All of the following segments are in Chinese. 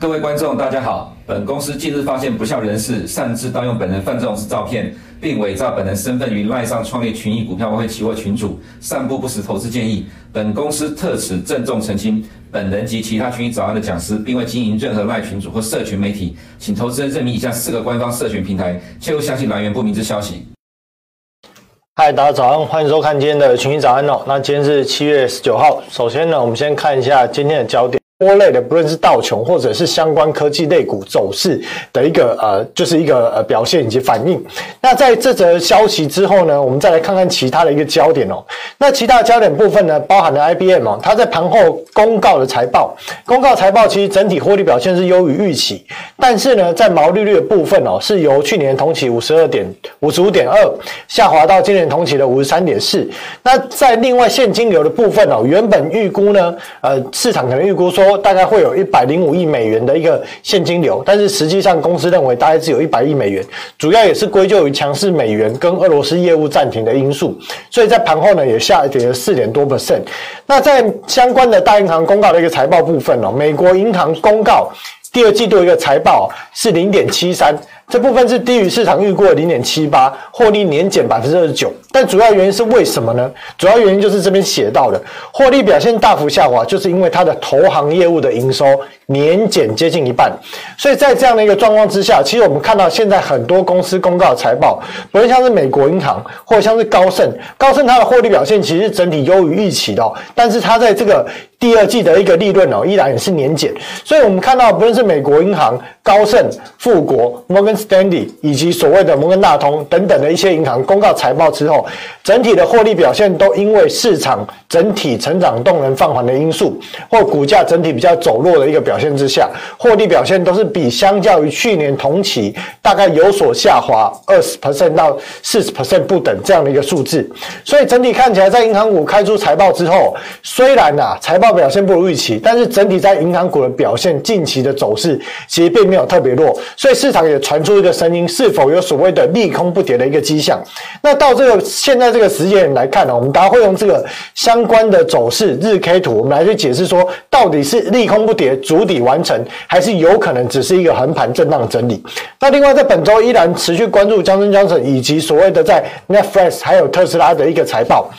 各位观众，大家好。本公司近日发现不肖人士擅自盗用本人范仲式照片，并伪造本人身份于赖上创立群益股票外汇期货群组，散布不实投资建议。本公司特此郑重澄清，本人及其他群益早安的讲师，并未经营任何赖群组或社群媒体，请投资人认明以下四个官方社群平台，切勿相信来源不明之消息。嗨，大家早上，欢迎收看今天的群益早安哦。那今天是七月十九号，首先呢，我们先看一下今天的焦点。波类的，不论是道琼或者是相关科技类股走势的一个呃，就是一个呃表现以及反应。那在这则消息之后呢，我们再来看看其他的一个焦点哦。那其他焦点部分呢，包含了 IBM 哦，它在盘后公告的财报，公告财报其实整体获利表现是优于预期，但是呢，在毛利率的部分哦，是由去年同期五十二点五十五点二下滑到今年同期的五十三点四。那在另外现金流的部分哦，原本预估呢，呃，市场可能预估说。大概会有一百零五亿美元的一个现金流，但是实际上公司认为大概只有一百亿美元，主要也是归咎于强势美元跟俄罗斯业务暂停的因素，所以在盘后呢也下跌了四点多 percent。那在相关的大银行公告的一个财报部分哦，美国银行公告第二季度一个财报是零点七三。这部分是低于市场预估的零点七八，获利年减百分之二十九。但主要原因是为什么呢？主要原因就是这边写到的，获利表现大幅下滑，就是因为它的投行业务的营收年减接近一半。所以在这样的一个状况之下，其实我们看到现在很多公司公告的财报，不论像是美国银行或者像是高盛，高盛它的获利表现其实整体优于预期的，但是它在这个第二季的一个利润哦，依然也是年减。所以我们看到不论是美国银行、高盛、富国、摩根。Stanley 以及所谓的摩根大通等等的一些银行公告财报之后，整体的获利表现都因为市场整体成长动能放缓的因素，或股价整体比较走弱的一个表现之下，获利表现都是比相较于去年同期大概有所下滑二十 percent 到四十 percent 不等这样的一个数字。所以整体看起来，在银行股开出财报之后，虽然呐、啊、财报表现不如预期，但是整体在银行股的表现近期的走势其实并没有特别弱，所以市场也传出。一个声音，是否有所谓的利空不跌的一个迹象？那到这个现在这个时间来看呢，我们大家会用这个相关的走势日 K 图，我们来去解释说，到底是利空不跌，主底完成，还是有可能只是一个横盘震荡整理？那另外在本周依然持续关注江森江森以及所谓的在 Netflix 还有特斯拉的一个财报。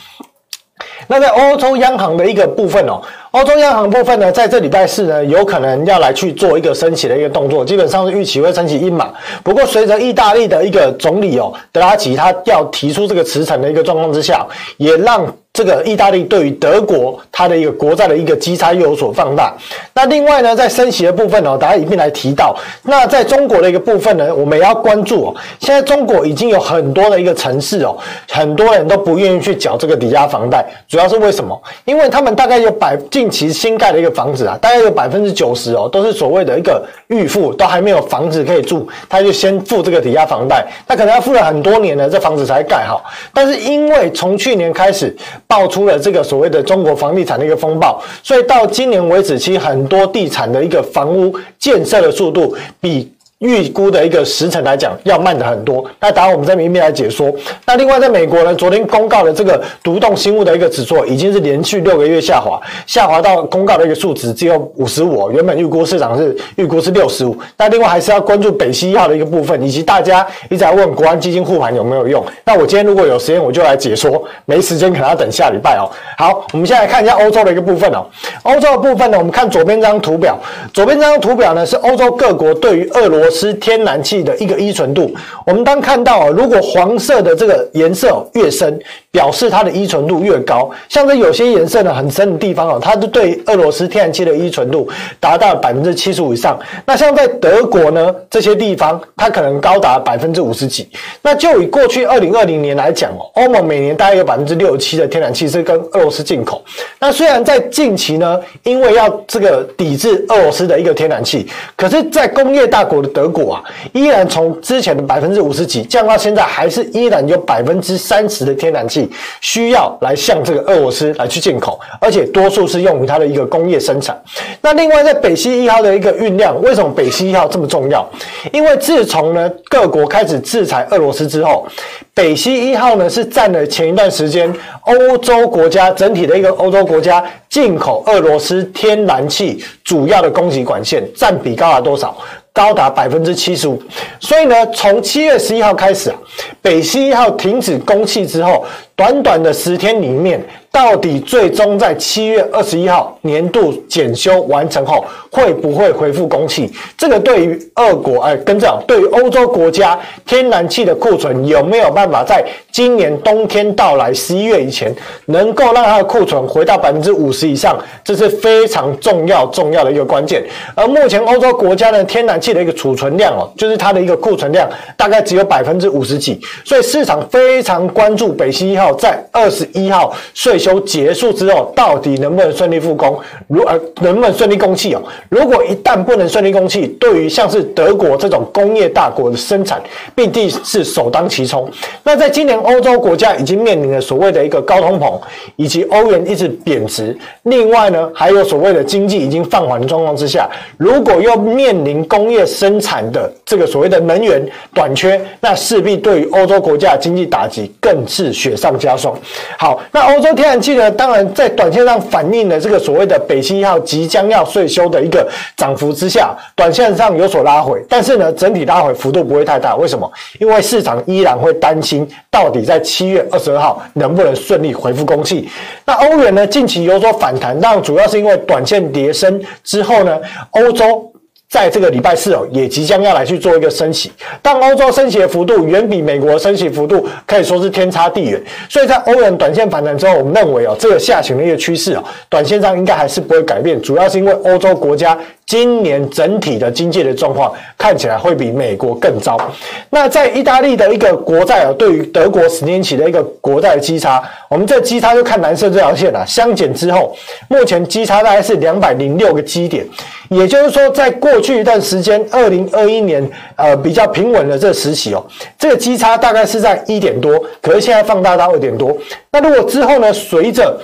那在欧洲央行的一个部分哦。欧洲央行部分呢，在这礼拜四呢，有可能要来去做一个升息的一个动作，基本上是预期会升息一码。不过，随着意大利的一个总理哦，德拉吉他要提出这个辞呈的一个状况之下，也让。这个意大利对于德国它的一个国债的一个基差又有所放大。那另外呢，在升息的部分呢，大家一并来提到。那在中国的一个部分呢，我们也要关注哦。现在中国已经有很多的一个城市哦，很多人都不愿意去缴这个抵押房贷，主要是为什么？因为他们大概有百近期新盖的一个房子啊，大概有百分之九十哦，都是所谓的一个预付，都还没有房子可以住，他就先付这个抵押房贷。那可能要付了很多年了，这房子才盖好。但是因为从去年开始，爆出了这个所谓的中国房地产的一个风暴，所以到今年为止，其实很多地产的一个房屋建设的速度比。预估的一个时程来讲，要慢的很多。那当然，我们在明面来解说。那另外，在美国呢，昨天公告的这个独栋新屋的一个指数，已经是连续六个月下滑，下滑到公告的一个数值只有五十五。原本预估市场是预估是六十五。那另外还是要关注北溪一号的一个部分，以及大家一直在问国安基金护盘有没有用。那我今天如果有时间，我就来解说。没时间，可能要等下礼拜哦。好，我们现在看一下欧洲的一个部分哦。欧洲的部分呢，我们看左边这张图表。左边这张图表呢，是欧洲各国对于俄罗斯天然气的一个依存度，我们当看到如果黄色的这个颜色越深，表示它的依存度越高。像这有些颜色呢很深的地方哦，它就对俄罗斯天然气的依存度达到百分之七十五以上。那像在德国呢，这些地方它可能高达百分之五十几。那就以过去二零二零年来讲哦，欧盟每年大概有百分之六七的天然气是跟俄罗斯进口。那虽然在近期呢，因为要这个抵制俄罗斯的一个天然气，可是，在工业大国的德国啊，依然从之前的百分之五十几降到现在，还是依然有百分之三十的天然气需要来向这个俄罗斯来去进口，而且多数是用于它的一个工业生产。那另外在北溪一号的一个运量，为什么北溪一号这么重要？因为自从呢各国开始制裁俄罗斯之后，北溪一号呢是占了前一段时间欧洲国家整体的一个欧洲国家进口俄罗斯天然气主要的供给管线，占比高达多少？高达百分之七十五。所以呢，从七月十一号开始啊，北溪一号停止供气之后，短短的十天里面。到底最终在七月二十一号年度检修完成后，会不会恢复供气？这个对于俄国，哎，跟这样，对于欧洲国家天然气的库存有没有办法在今年冬天到来十一月以前，能够让它的库存回到百分之五十以上？这是非常重要重要的一个关键。而目前欧洲国家的天然气的一个储存量哦，就是它的一个库存量大概只有百分之五十几，所以市场非常关注北溪一号在二十一号税。修结束之后，到底能不能顺利复工？如呃，能不能顺利供气哦？如果一旦不能顺利供气，对于像是德国这种工业大国的生产，必定是首当其冲。那在今年欧洲国家已经面临了所谓的一个高通膨，以及欧元一直贬值，另外呢，还有所谓的经济已经放缓的状况之下，如果又面临工业生产的这个所谓的能源短缺，那势必对于欧洲国家经济打击更是雪上加霜。好，那欧洲天然气呢，当然在短线上反映了这个所谓的北溪一号即将要税修的一个涨幅之下，短线上有所拉回，但是呢，整体拉回幅度不会太大。为什么？因为市场依然会担心，到底在七月二十二号能不能顺利恢复供气。那欧元呢，近期有所反弹，但主要是因为短线跌升之后呢，欧洲。在这个礼拜四哦，也即将要来去做一个升息，但欧洲升息的幅度远比美国升息幅度可以说是天差地远，所以在欧元短线反弹之后，我们认为哦，这个下行的一个趋势哦，短线上应该还是不会改变，主要是因为欧洲国家今年整体的经济的状况看起来会比美国更糟。那在意大利的一个国债啊，对于德国十年期的一个国债的基差，我们这基差就看蓝色这条线啊，相减之后，目前基差大概是两百零六个基点。也就是说，在过去一段时间，二零二一年，呃，比较平稳的这个时期哦，这个基差大概是在一点多，可是现在放大到二点多。那如果之后呢，随着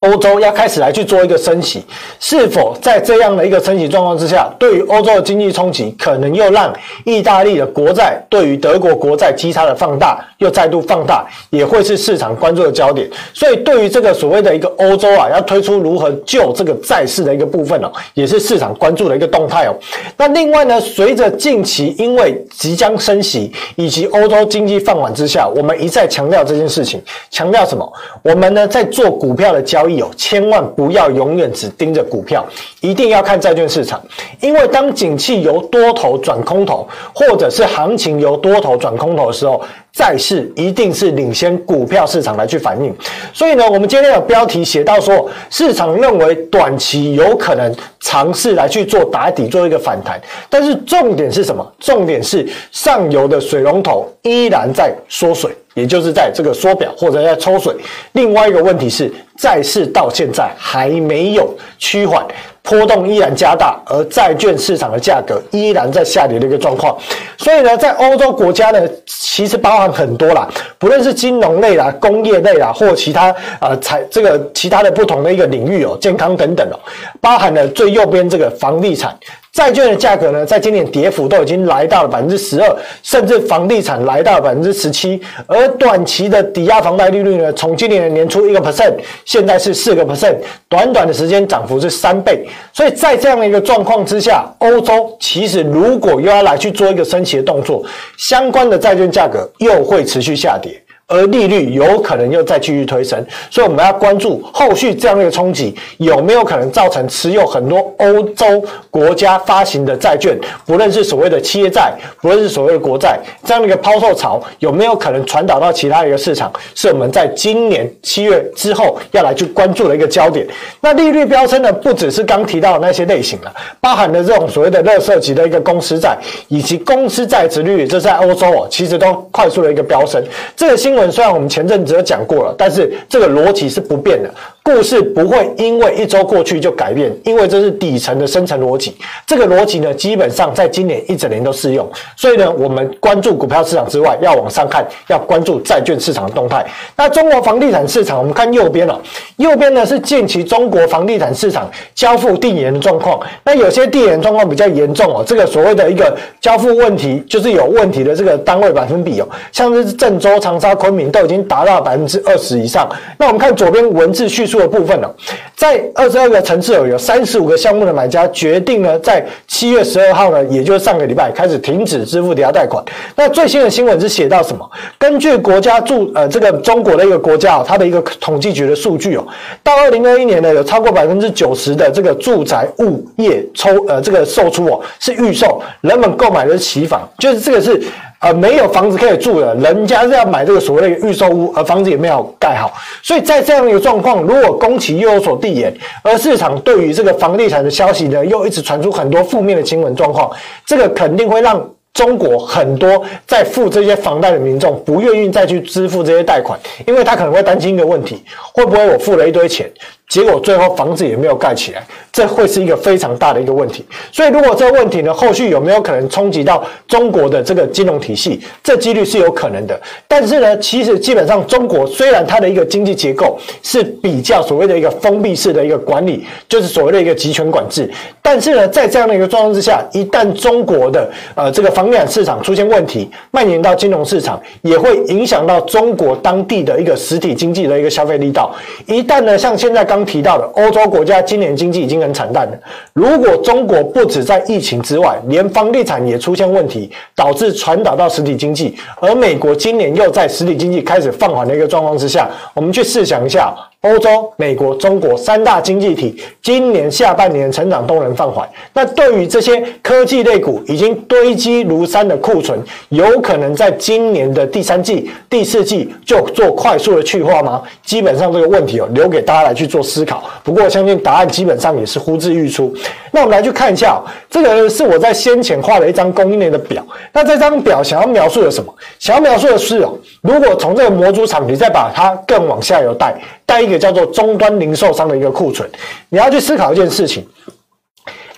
欧洲要开始来去做一个升息，是否在这样的一个升息状况之下，对于欧洲的经济冲击，可能又让意大利的国债对于德国国债基差的放大又再度放大，也会是市场关注的焦点。所以，对于这个所谓的一个欧洲啊，要推出如何救这个债市的一个部分哦，也是市场关注的一个动态哦。那另外呢，随着近期因为即将升息以及欧洲经济放缓之下，我们一再强调这件事情，强调什么？我们呢在做股票的交易易。有千万不要永远只盯着股票，一定要看债券市场。因为当景气由多头转空头，或者是行情由多头转空头的时候，债市一定是领先股票市场来去反应。所以呢，我们今天的标题写到说，市场认为短期有可能尝试来去做打底，做一个反弹。但是重点是什么？重点是上游的水龙头依然在缩水。也就是在这个缩表或者在抽水。另外一个问题是，债市到现在还没有趋缓，波动依然加大，而债券市场的价格依然在下跌的一个状况。所以呢，在欧洲国家呢，其实包含很多啦，不论是金融类啦、工业类啦，或其他呃财这个其他的不同的一个领域哦，健康等等哦，包含了最右边这个房地产。债券的价格呢，在今年跌幅都已经来到了百分之十二，甚至房地产来到了百分之十七。而短期的抵押房贷利率呢，从今年的年初一个 percent，现在是四个 percent，短短的时间涨幅是三倍。所以在这样的一个状况之下，欧洲其实如果又要来去做一个升息的动作，相关的债券价格又会持续下跌。而利率有可能又再继续推升，所以我们要关注后续这样的一个冲击有没有可能造成持有很多欧洲国家发行的债券，不论是所谓的企业债，不论是所谓的国债，这样的一个抛售潮有没有可能传导到其他一个市场，是我们在今年七月之后要来去关注的一个焦点。那利率飙升呢，不只是刚提到的那些类型了，包含了这种所谓的垃圾级的一个公司债，以及公司债殖率，这在欧洲哦，其实都快速的一个飙升。这个新虽然我们前阵子有讲过了，但是这个逻辑是不变的。故事不会因为一周过去就改变，因为这是底层的深层逻辑。这个逻辑呢，基本上在今年一整年都适用。所以呢，我们关注股票市场之外，要往上看，要关注债券市场的动态。那中国房地产市场，我们看右边哦，右边呢是近期中国房地产市场交付递延的状况。那有些递延状况比较严重哦，这个所谓的一个交付问题，就是有问题的这个单位百分比哦，像是郑州、长沙、昆明都已经达到百分之二十以上。那我们看左边文字叙述的部分哦，在二十二个城市哦，有三十五个项目的买家决定呢，在七月十二号呢，也就是上个礼拜开始停止支付抵押贷款。那最新的新闻是写到什么？根据国家住呃这个中国的一个国家哦，它的一个统计局的数据哦，到二零二一年呢，有超过百分之九十的这个住宅物业抽呃这个售出哦是预售，人们购买的是期房，就是这个是。呃，没有房子可以住的，人家是要买这个所谓的预售屋，而房子也没有盖好，所以在这样一个状况，如果工期又有所递延，而市场对于这个房地产的消息呢，又一直传出很多负面的新闻状况，这个肯定会让中国很多在付这些房贷的民众不愿意再去支付这些贷款，因为他可能会担心一个问题，会不会我付了一堆钱，结果最后房子也没有盖起来，这会是一个非常大的一个问题。所以，如果这个问题呢，后续有没有可能冲击到中国的这个金融体系？这几率是有可能的。但是呢，其实基本上中国虽然它的一个经济结构是比较所谓的一个封闭式的一个管理，就是所谓的一个集权管制。但是呢，在这样的一个状况之下，一旦中国的呃这个房地产市场出现问题，蔓延到金融市场，也会影响到中国当地的一个实体经济的一个消费力道。一旦呢，像现在刚刚提到的欧洲国家今年经济已经很惨淡了。如果中国不止在疫情之外，连房地产也出现问题，导致传导到实体经济，而美国今年又在实体经济开始放缓的一个状况之下，我们去试想一下。欧洲、美国、中国三大经济体今年下半年成长动能放缓，那对于这些科技类股已经堆积如山的库存，有可能在今年的第三季、第四季就做快速的去化吗？基本上这个问题哦，留给大家来去做思考。不过我相信答案基本上也是呼之欲出。那我们来去看一下，这个是我在先前画了一张供应链的表。那这张表想要描述的什么？想要描述的是哦，如果从这个模组厂，你再把它更往下游带。带一个叫做终端零售商的一个库存，你要去思考一件事情：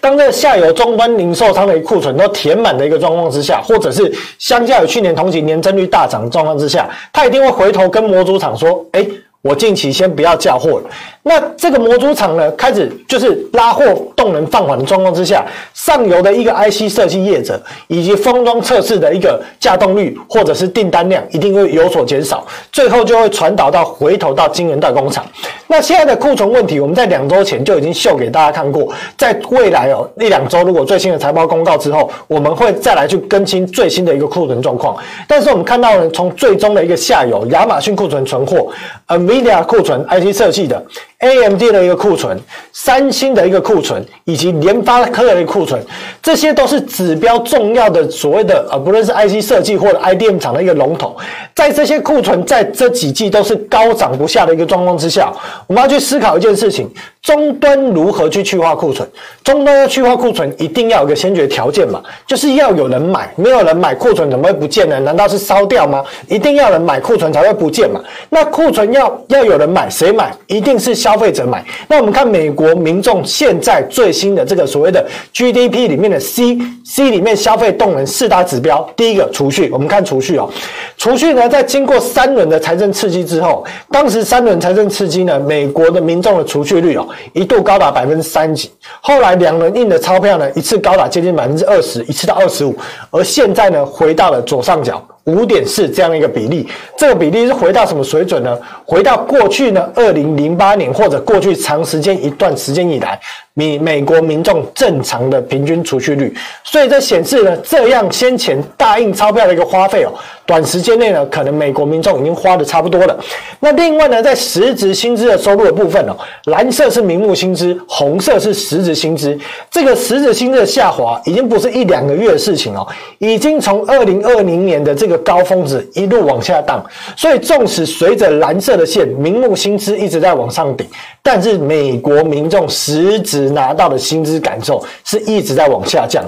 当这个下游终端零售商的库存都填满的一个状况之下，或者是相较于去年同期年增率大涨的状况之下，他一定会回头跟模组厂说：“哎，我近期先不要叫货了。”那这个模组厂呢，开始就是拉货动能放缓的状况之下，上游的一个 IC 设计业者以及封装测试的一个稼动率或者是订单量一定会有所减少，最后就会传导到回头到晶圆代工厂。那现在的库存问题，我们在两周前就已经秀给大家看过，在未来哦一两周，如果最新的财报公告之后，我们会再来去更新最新的一个库存状况。但是我们看到呢，从最终的一个下游，亚马逊库存存货嗯，NVIDIA 库存 IC 设计的。AMD 的一个库存，三星的一个库存，以及联发科的一个库存，这些都是指标重要的所谓的呃，不论是 IC 设计或者 IDM 厂的一个龙头，在这些库存在这几季都是高涨不下的一个状况之下，我们要去思考一件事情：终端如何去去化库存？终端要去化库存，一定要有个先决条件嘛，就是要有人买，没有人买库存怎么会不见呢？难道是烧掉吗？一定要人买库存才会不见嘛？那库存要要有人买，谁买？一定是消费者买，那我们看美国民众现在最新的这个所谓的 GDP 里面的 C C 里面消费动能四大指标，第一个储蓄，我们看储蓄哦，储蓄呢在经过三轮的财政刺激之后，当时三轮财政刺激呢，美国的民众的储蓄率哦一度高达百分之三几，后来两轮印的钞票呢一次高达接近百分之二十，一次到二十五，而现在呢回到了左上角。五点四这样一个比例，这个比例是回到什么水准呢？回到过去呢，二零零八年或者过去长时间一段时间以来。美美国民众正常的平均储蓄率，所以这显示了，这样先前大印钞票的一个花费哦，短时间内呢，可能美国民众已经花的差不多了。那另外呢，在实质薪资的收入的部分哦，蓝色是名目薪资，红色是实质薪资。这个实质薪资的下滑已经不是一两个月的事情哦，已经从二零二零年的这个高峰值一路往下荡。所以纵使随着蓝色的线，名目薪资一直在往上顶，但是美国民众实质拿到的薪资感受是一直在往下降。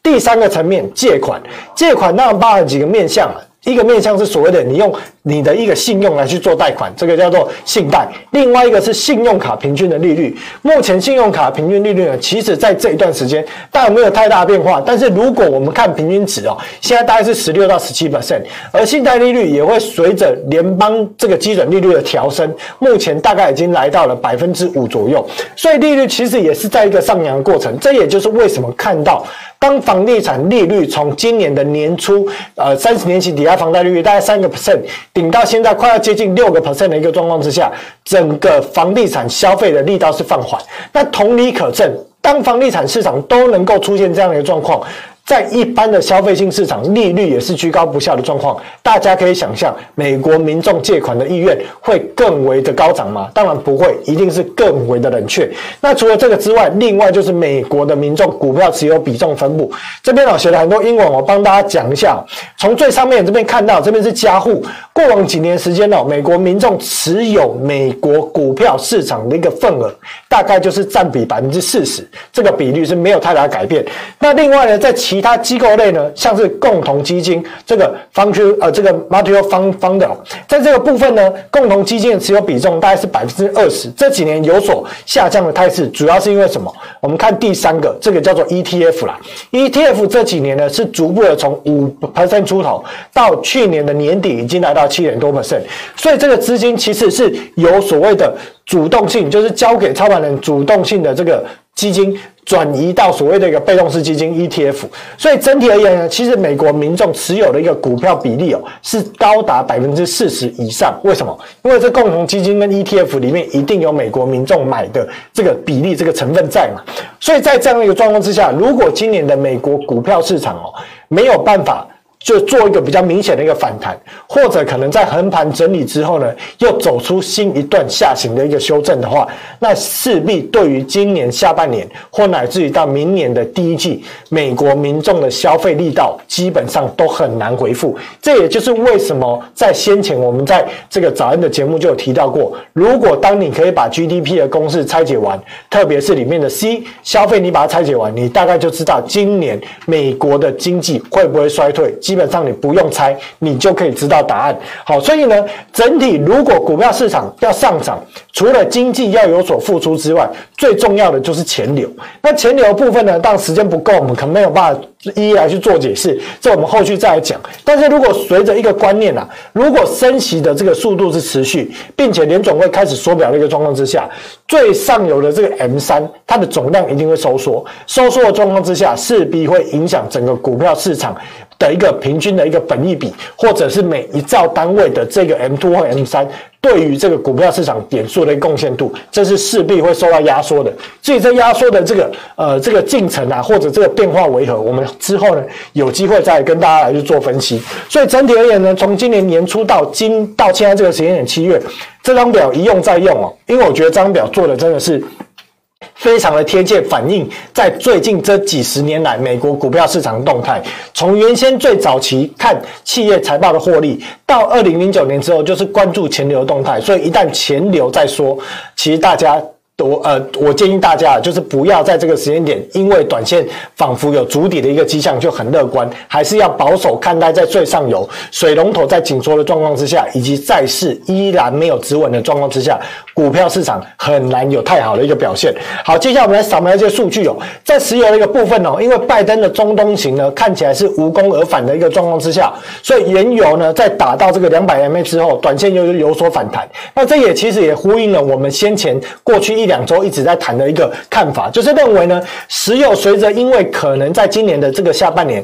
第三个层面，借款，借款当然包含几个面向，一个面向是所谓的你用你的一个信用来去做贷款，这个叫做信贷。另外一个是信用卡平均的利率。目前信用卡平均利率呢，其实在这一段时间当然没有太大变化。但是如果我们看平均值哦，现在大概是十六到十七 percent，而信贷利率也会随着联邦这个基准利率的调升，目前大概已经来到了百分之五左右。所以利率其实也是在一个上扬的过程。这也就是为什么看到。当房地产利率从今年的年初，呃，三十年期抵押房贷利率大概三个 percent，顶到现在快要接近六个 percent 的一个状况之下，整个房地产消费的力道是放缓。那同理可证，当房地产市场都能够出现这样的一个状况。在一般的消费性市场，利率也是居高不下的状况。大家可以想象，美国民众借款的意愿会更为的高涨吗？当然不会，一定是更为的冷却。那除了这个之外，另外就是美国的民众股票持有比重分布。这边我写了很多英文，我帮大家讲一下。从最上面这边看到，这边是加户。过往几年时间哦，美国民众持有美国股票市场的一个份额，大概就是占比百分之四十，这个比率是没有太大改变。那另外呢，在其其他机构类呢，像是共同基金这个 fund 呃这个 mutual fund fund 在这个部分呢，共同基金持有比重大概是百分之二十，这几年有所下降的态势，主要是因为什么？我们看第三个，这个叫做 ETF 啦，ETF 这几年呢是逐步的从五 percent 出头，到去年的年底已经来到七点多 percent，所以这个资金其实是有所谓的主动性，就是交给操盘人主动性的这个基金。转移到所谓的一个被动式基金 ETF，所以整体而言呢，其实美国民众持有的一个股票比例哦，是高达百分之四十以上。为什么？因为这共同基金跟 ETF 里面一定有美国民众买的这个比例、这个成分在嘛。所以在这样一个状况之下，如果今年的美国股票市场哦没有办法。就做一个比较明显的一个反弹，或者可能在横盘整理之后呢，又走出新一段下行的一个修正的话，那势必对于今年下半年或乃至于到明年的第一季，美国民众的消费力道基本上都很难恢复。这也就是为什么在先前我们在这个早安的节目就有提到过，如果当你可以把 GDP 的公式拆解完，特别是里面的 C 消费，你把它拆解完，你大概就知道今年美国的经济会不会衰退。基本上你不用猜，你就可以知道答案。好，所以呢，整体如果股票市场要上涨，除了经济要有所付出之外，最重要的就是钱流。那钱流的部分呢，当时间不够，我们可能没有办法一一来去做解释，这我们后续再来讲。但是如果随着一个观念啊，如果升息的这个速度是持续，并且联准会开始缩表的一个状况之下，最上游的这个 M 三，它的总量一定会收缩，收缩的状况之下，势必会影响整个股票市场。的一个平均的一个本益比，或者是每一兆单位的这个 M two 或 M 三，对于这个股票市场点数的一个贡献度，这是势必会受到压缩的。至于这压缩的这个呃这个进程啊，或者这个变化为何，我们之后呢有机会再跟大家来去做分析。所以整体而言呢，从今年年初到今到现在这个时间点七月，这张表一用再用哦，因为我觉得这张表做的真的是。非常的贴切，反映在最近这几十年来美国股票市场的动态。从原先最早期看企业财报的获利，到二零零九年之后，就是关注钱流的动态。所以一旦钱流在说，其实大家。我呃，我建议大家就是不要在这个时间点，因为短线仿佛有足底的一个迹象就很乐观，还是要保守看待，在最上游水龙头在紧缩的状况之下，以及债市依然没有止稳的状况之下，股票市场很难有太好的一个表现。好，接下来我们来扫描一些数据哦，在石油的一个部分哦，因为拜登的中东行呢看起来是无功而返的一个状况之下，所以原油呢在打到这个两百 MA 之后，短线又有所反弹。那这也其实也呼应了我们先前过去一。一两周一直在谈的一个看法，就是认为呢，石油随着因为可能在今年的这个下半年。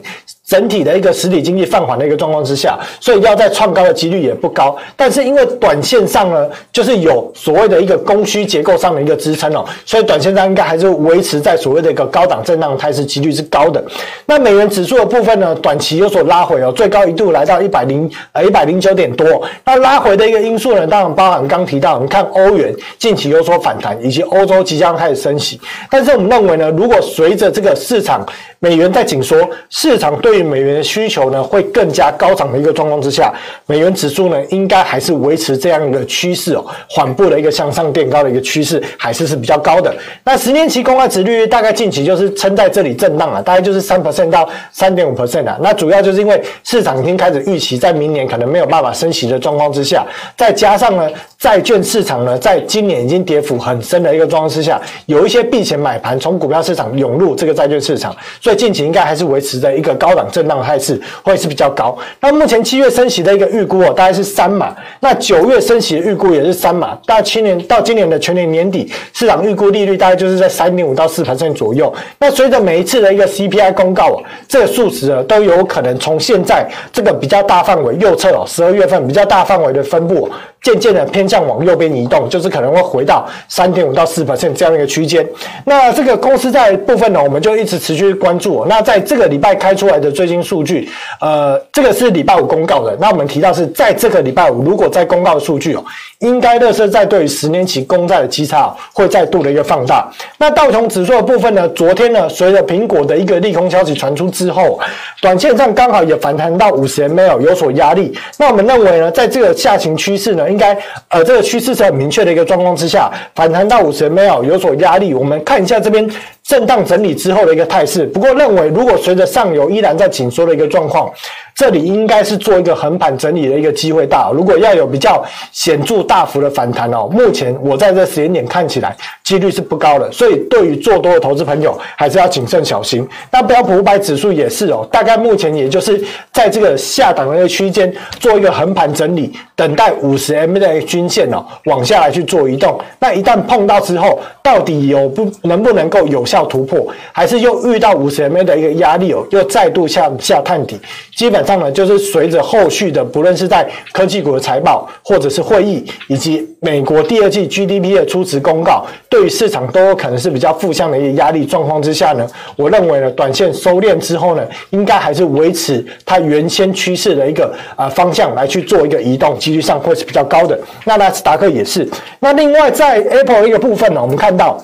整体的一个实体经济放缓的一个状况之下，所以要再创高的几率也不高。但是因为短线上呢，就是有所谓的一个供需结构上的一个支撑哦，所以短线上应该还是维持在所谓的一个高档震荡态势，几率是高的。那美元指数的部分呢，短期有所拉回哦，最高一度来到一百零呃一百零九点多。那拉回的一个因素呢，当然包含刚提到，你看欧元近期有所反弹，以及欧洲即将开始升息。但是我们认为呢，如果随着这个市场美元在紧缩，市场对美元的需求呢会更加高涨的一个状况之下，美元指数呢应该还是维持这样的趋势哦，缓步的一个向上垫高的一个趋势，还是是比较高的。那十年期公开殖利率大概近期就是撑在这里震荡啊，大概就是三 percent 到三点五 percent 啊。那主要就是因为市场已经开始预期在明年可能没有办法升息的状况之下，再加上呢债券市场呢在今年已经跌幅很深的一个状况之下，有一些避险买盘从股票市场涌入这个债券市场，所以近期应该还是维持在一个高档震荡态势，会是比较高。那目前七月升息的一个预估哦，大概是三码。那九月升息的预估也是三码。到今年到今年的全年年底，市场预估利率大概就是在三点五到四 percent 左右。那随着每一次的一个 CPI 公告哦，这个数值啊都有可能从现在这个比较大范围右侧哦，十二月份比较大范围的分布。渐渐的偏向往右边移动，就是可能会回到三点五到四百分这样一个区间。那这个公司债部分呢，我们就一直持续关注。那在这个礼拜开出来的最新数据，呃，这个是礼拜五公告的。那我们提到是在这个礼拜五，如果在公告的数据哦，应该乐视在对于十年期公债的基差会再度的一个放大。那道琼指数的部分呢，昨天呢，随着苹果的一个利空消息传出之后，短线上刚好也反弹到五十 ml 有所压力。那我们认为呢，在这个下行趋势呢，应该，呃，这个趋势是很明确的一个状况之下，反弹到五十 ml 有所压力。我们看一下这边震荡整理之后的一个态势。不过，认为如果随着上游依然在紧缩的一个状况，这里应该是做一个横盘整理的一个机会大。如果要有比较显著大幅的反弹哦，目前我在这时间点看起来几率是不高的。所以，对于做多的投资朋友，还是要谨慎小心。那标普五百指数也是哦，大概目前也就是在这个下档的一个区间做一个横盘整理，等待五十 MA 的均线哦往下来去做移动。那一旦碰到之后，到底有不能不能够有效突破，还是又遇到五十 MA 的一个压力哦，又再度向下探底？基本上呢，就是随着后续的，不论是在科技股的财报，或者是会议，以及美国第二季 GDP 的初值公告，对于市场都有可能是比较负向的一个压力状况之下呢，我认为呢，短线收敛之后呢，应该还是维持它原先趋势的一个啊方向来去做一个移动，几率上会是比较高的。那纳斯达克也是。那另外在 Apple 一个部分呢，我们看到。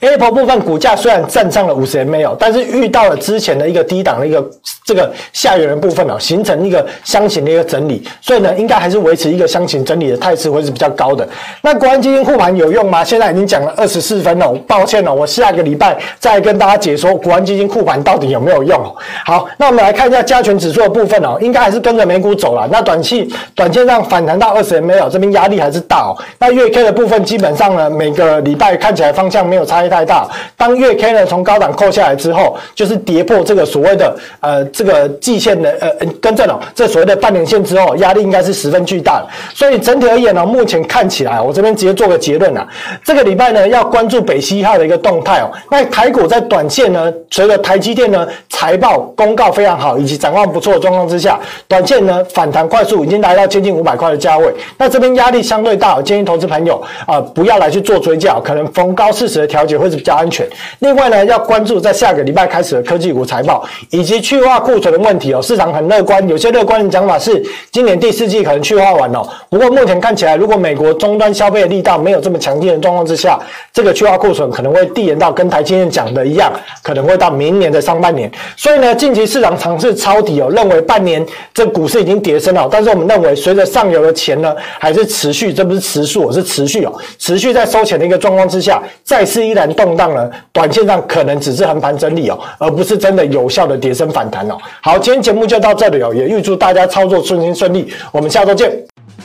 Apple 部分股价虽然站上了五十 MA，但是遇到了之前的一个低档的一个这个下缘的部分哦，形成一个箱型的一个整理，所以呢，应该还是维持一个箱型整理的态势会是比较高的。那国安基金护盘有用吗？现在已经讲了二十四分了，抱歉了，我下个礼拜再跟大家解说国安基金护盘到底有没有用。好，那我们来看一下加权指数的部分哦，应该还是跟着美股走了。那短期短线上反弹到二十 MA，这边压力还是大哦。那月 K 的部分基本上呢，每个礼拜看起来方向没有差。压力太大，当月 K 呢从高档扣下来之后，就是跌破这个所谓的呃这个季线的呃跟正了，这所谓的半年线之后，压力应该是十分巨大的。所以整体而言呢，目前看起来，我这边直接做个结论啊，这个礼拜呢要关注北溪一号的一个动态哦。那台股在短线呢，随着台积电呢财报公告非常好，以及展望不错的状况之下，短线呢反弹快速，已经来到接近五百块的价位。那这边压力相对大，我建议投资朋友啊、不要来去做追加，可能逢高适时的调节。会是比较安全。另外呢，要关注在下个礼拜开始的科技股财报以及去化库存的问题哦。市场很乐观，有些乐观的讲法是今年第四季可能去化完了。不过目前看起来，如果美国终端消费的力道没有这么强劲的状况之下，这个去化库存可能会递延到跟台积电讲的一样，可能会到明年的上半年。所以呢，近期市场尝试抄底哦，认为半年这股市已经跌深了。但是我们认为，随着上游的钱呢还是持续，这不是持续，是持续哦，持续在收钱的一个状况之下，再次一然。动荡了，短线上可能只是横盘整理哦，而不是真的有效的跌升反弹哦。好，今天节目就到这里哦，也预祝大家操作顺心顺利，我们下周见。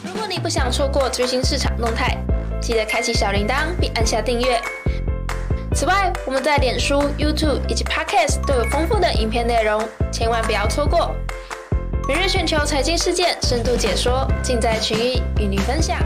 如果你不想错过最新市场动态，记得开启小铃铛并按下订阅。此外，我们在脸书、YouTube 以及 Podcast 都有丰富的影片内容，千万不要错过。每日全球财经事件深度解说，尽在群益与你分享。